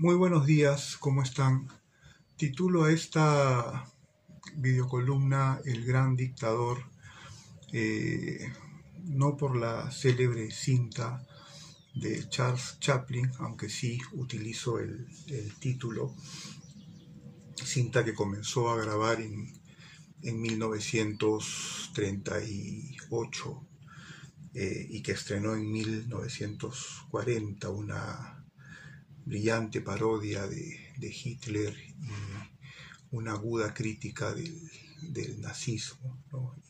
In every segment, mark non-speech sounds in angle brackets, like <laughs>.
Muy buenos días, ¿cómo están? Titulo a esta videocolumna El gran dictador, eh, no por la célebre cinta de Charles Chaplin, aunque sí utilizo el, título, cinta que comenzó a grabar en, en 1938 eh, y que estrenó en 1940 una brillante parodia de, Hitler y una aguda crítica del, nazismo.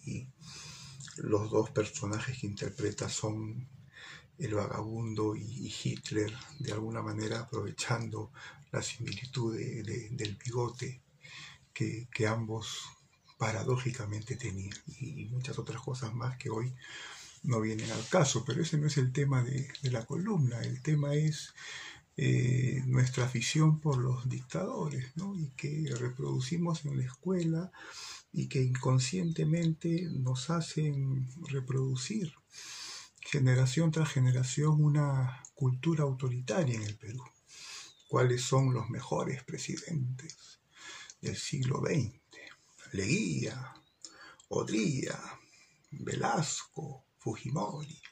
Y los dos personajes que interpreta son el vagabundo y, Hitler, de alguna manera aprovechando la similitud del bigote que, ambos paradójicamente tenían y muchas otras cosas más que hoy no vienen al caso, pero ese no es el tema de, de la columna, el tema es eh, nuestra afición por los dictadores, ¿no? y que reproducimos en la escuela y que inconscientemente nos hacen reproducir generación tras generación una cultura autoritaria en el Perú. ¿Cuáles son los mejores presidentes del siglo XX? Leguía, Odría, Velasco, Fujimori.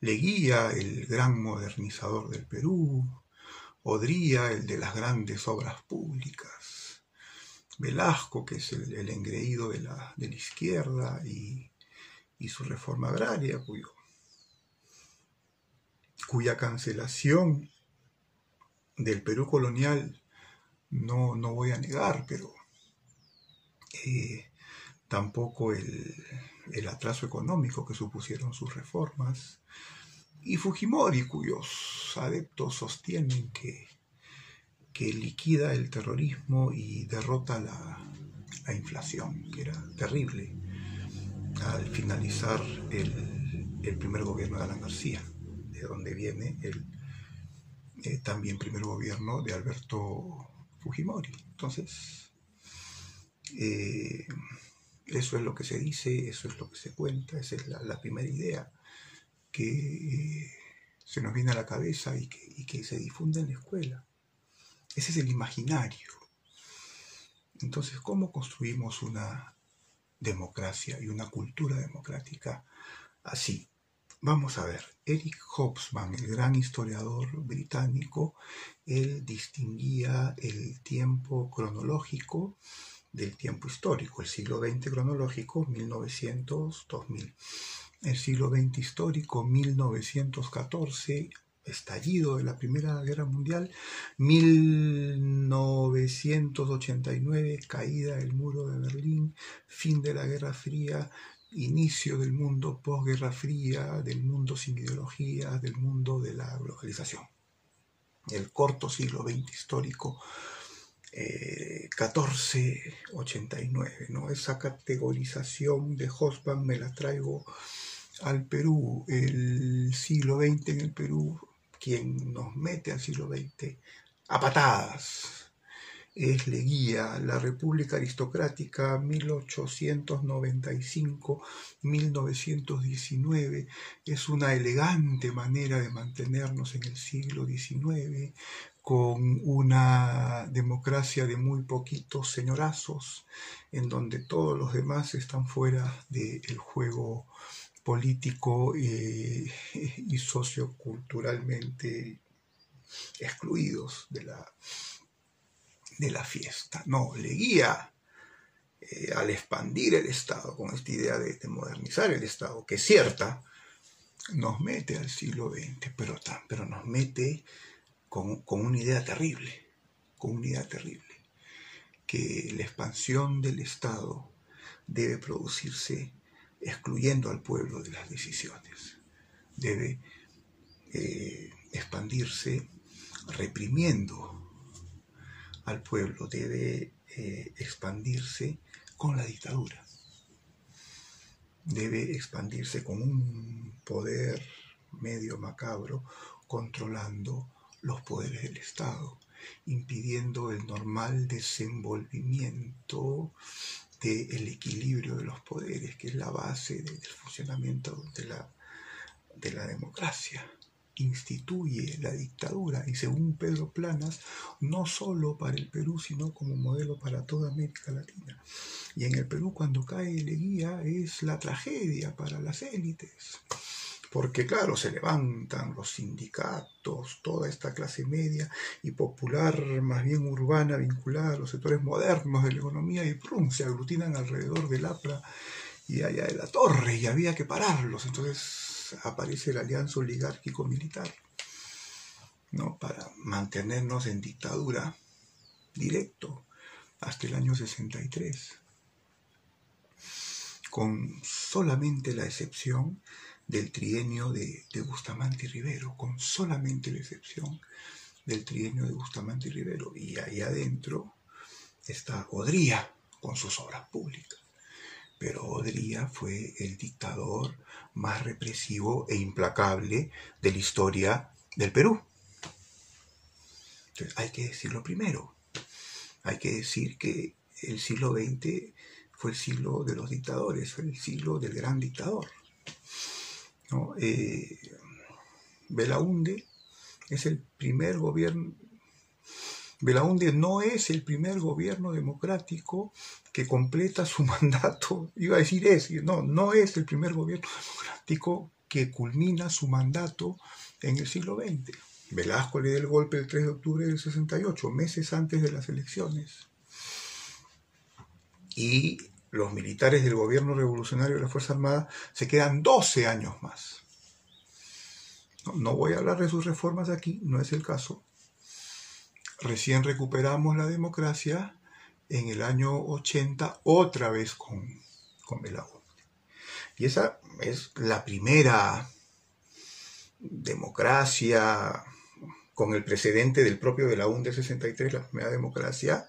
Leguía, el gran modernizador del Perú, Odría, el de las grandes obras públicas, Velasco, que es el, engreído de la, de la izquierda y, su reforma agraria, cuya cancelación del Perú colonial no, no voy a negar, pero eh, tampoco el, el atraso económico que supusieron sus reformas, y Fujimori, cuyos adeptos sostienen que, que liquida el terrorismo y derrota la, inflación, que era terrible, al finalizar el, primer gobierno de Alan García, de donde viene el eh, también primer gobierno de Alberto Fujimori. Entonces, eh, eso es lo que se dice, eso es lo que se cuenta, esa es la, primera idea que eh, se nos viene a la cabeza y que, se difunde en la escuela. Ese es el imaginario. Entonces, ¿cómo construimos una democracia y una cultura democrática así? Vamos a ver, Eric Hobsbawm, el gran historiador británico, él distinguía el tiempo cronológico del tiempo histórico, el siglo XX cronológico 1900-2000, el siglo XX histórico 1914, estallido de la Primera Guerra Mundial, 1989, caída del muro de Berlín, fin de la Guerra Fría, inicio del mundo posguerra fría, del mundo sin ideología, del mundo de la globalización. El corto siglo XX histórico 1489, eh, ¿no? Esa categorización de Hosban me la traigo al Perú, el siglo XX en el Perú, quien nos mete al siglo XX a patadas. Es Leguía, la República Aristocrática 1895-1919. Es una elegante manera de mantenernos en el siglo XIX, con una democracia de muy poquitos señorazos, en donde todos los demás están fuera del juego político eh, y socioculturalmente excluidos de la, de la fiesta. No, le guía eh, al expandir el Estado, con esta idea de, modernizar el Estado, que es cierta, nos mete al siglo XX, pero, pero nos mete con, una idea terrible, con una idea terrible, que la expansión del Estado debe producirse excluyendo al pueblo de las decisiones, debe eh, expandirse reprimiendo al pueblo, debe eh, expandirse con la dictadura, debe expandirse con un poder medio macabro controlando los poderes del Estado, impidiendo el normal desenvolvimiento del equilibrio de los poderes, que es la base del funcionamiento de la, de la democracia. instituye la dictadura y según Pedro Planas, no solo para el Perú, sino como modelo para toda América Latina. Y en el Perú cuando cae Leguía es la tragedia para las élites. Porque claro, se levantan los sindicatos, toda esta clase media y popular, más bien urbana, vinculada a los sectores modernos de la economía y ¡prum! se aglutinan alrededor del APRA y allá de la torre y había que pararlos. Entonces aparece la alianza oligárquico-militar ¿no? para mantenernos en dictadura directo hasta el año 63, con solamente la excepción del trienio de, Bustamante y Rivero, con solamente la excepción del trienio de Bustamante y Rivero. Y ahí adentro está Odría con sus obras públicas. Pero Odría fue el dictador más represivo e implacable de la historia del Perú. Entonces hay que decirlo primero. Hay que decir que el siglo XX fue el siglo de los dictadores, fue el siglo del gran dictador. ¿no? Eh, Belaunde es el primer gobierno, Belaunde no es el primer gobierno democrático que completa su <laughs> mandato, iba a decir es, no, no es el primer gobierno democrático que culmina su mandato en el siglo XX. Velasco le dio el golpe el 3 de octubre del 68, meses antes de las elecciones. Y los militares del gobierno revolucionario de la Fuerza Armada se quedan 12 años más. No, voy a hablar de sus reformas aquí, no es el caso. Recién recuperamos la democracia en el año 80, otra vez con, con Y esa es la primera democracia con el precedente del propio Belaúnde 63, la primera democracia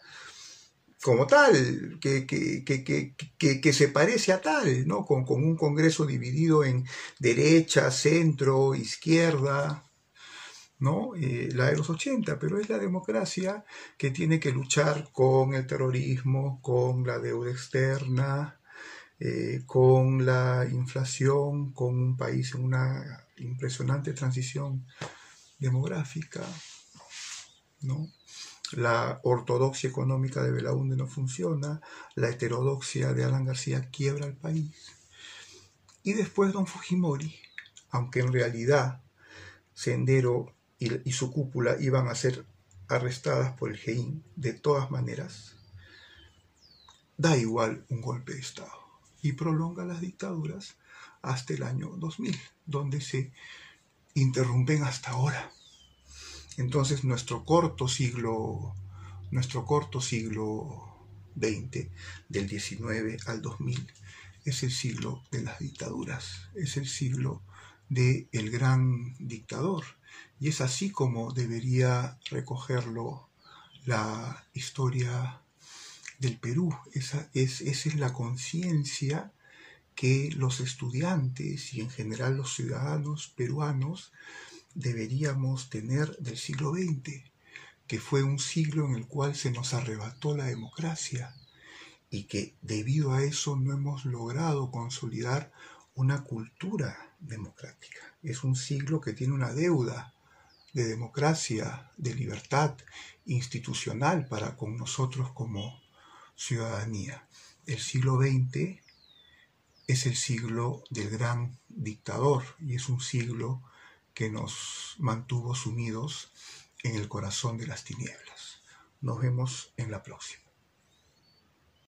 como tal, que, que, se parece a tal, ¿no? Con, un Congreso dividido en derecha, centro, izquierda, ¿no? Eh, la de los 80, pero es la democracia que tiene que luchar con el terrorismo, con la deuda externa, eh, con la inflación, con un país en una impresionante transición demográfica, ¿no? La ortodoxia económica de Belaúnde no funciona, la heterodoxia de Alan García quiebra el país. Y después don Fujimori, aunque en realidad Sendero y, su cúpula iban a ser arrestadas por el GEIN de todas maneras, da igual un golpe de Estado y prolonga las dictaduras hasta el año 2000, donde se interrumpen hasta ahora. Entonces nuestro corto siglo, nuestro corto siglo XX, del XIX al 2000, es el siglo de las dictaduras, es el siglo del el gran dictador. Y es así como debería recogerlo la historia del Perú. Esa es, esa es la conciencia que los estudiantes y en general los ciudadanos peruanos deberíamos tener del siglo XX, que fue un siglo en el cual se nos arrebató la democracia y que debido a eso no hemos logrado consolidar una cultura democrática. Es un siglo que tiene una deuda de democracia, de libertad institucional para con nosotros como ciudadanía. El siglo XX es el siglo del gran dictador y es un siglo que nos mantuvo sumidos en el corazón de las tinieblas. Nos vemos en la próxima.